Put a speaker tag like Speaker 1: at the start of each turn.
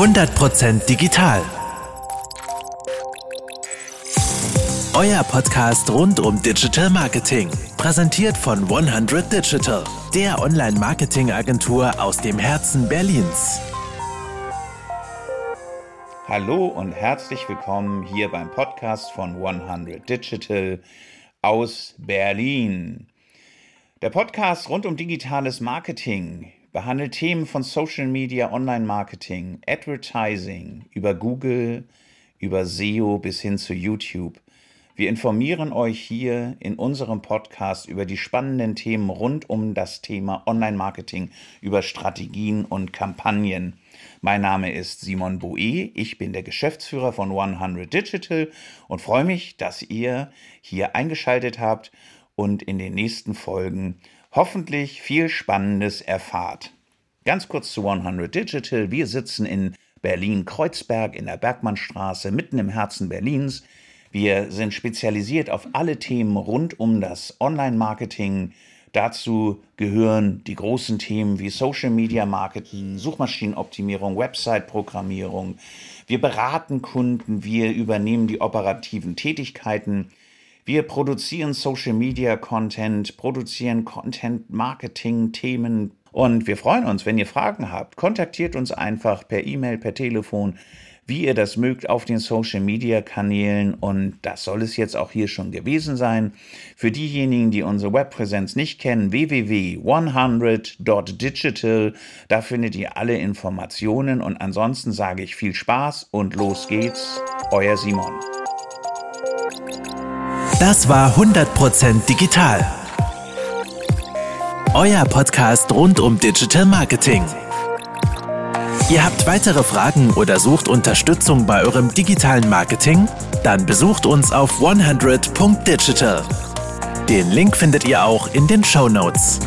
Speaker 1: 100% digital. Euer Podcast rund um Digital Marketing. Präsentiert von 100 Digital, der Online-Marketing-Agentur aus dem Herzen Berlins.
Speaker 2: Hallo und herzlich willkommen hier beim Podcast von 100 Digital aus Berlin. Der Podcast rund um digitales Marketing behandelt Themen von Social Media, Online-Marketing, Advertising, über Google, über SEO bis hin zu YouTube. Wir informieren euch hier in unserem Podcast über die spannenden Themen rund um das Thema Online-Marketing, über Strategien und Kampagnen. Mein Name ist Simon Boe, ich bin der Geschäftsführer von 100 Digital und freue mich, dass ihr hier eingeschaltet habt und in den nächsten Folgen hoffentlich viel Spannendes erfahrt. Ganz kurz zu 100 Digital. Wir sitzen in Berlin-Kreuzberg in der Bergmannstraße, mitten im Herzen Berlins. Wir sind spezialisiert auf alle Themen rund um das Online-Marketing. Dazu gehören die großen Themen wie Social Media Marketing, Suchmaschinenoptimierung, Website-Programmierung. Wir beraten Kunden, wir übernehmen die operativen Tätigkeiten. Wir produzieren Social Media Content, produzieren Content Marketing Themen und wir freuen uns, wenn ihr Fragen habt. Kontaktiert uns einfach per E-Mail, per Telefon, wie ihr das mögt auf den Social Media Kanälen und das soll es jetzt auch hier schon gewesen sein. Für diejenigen, die unsere Webpräsenz nicht kennen, www.100.digital, da findet ihr alle Informationen und ansonsten sage ich viel Spaß und los geht's, euer Simon.
Speaker 1: Das war 100% digital. Euer Podcast rund um Digital Marketing. Ihr habt weitere Fragen oder sucht Unterstützung bei eurem digitalen Marketing? Dann besucht uns auf 100.digital. Den Link findet ihr auch in den Show Notes.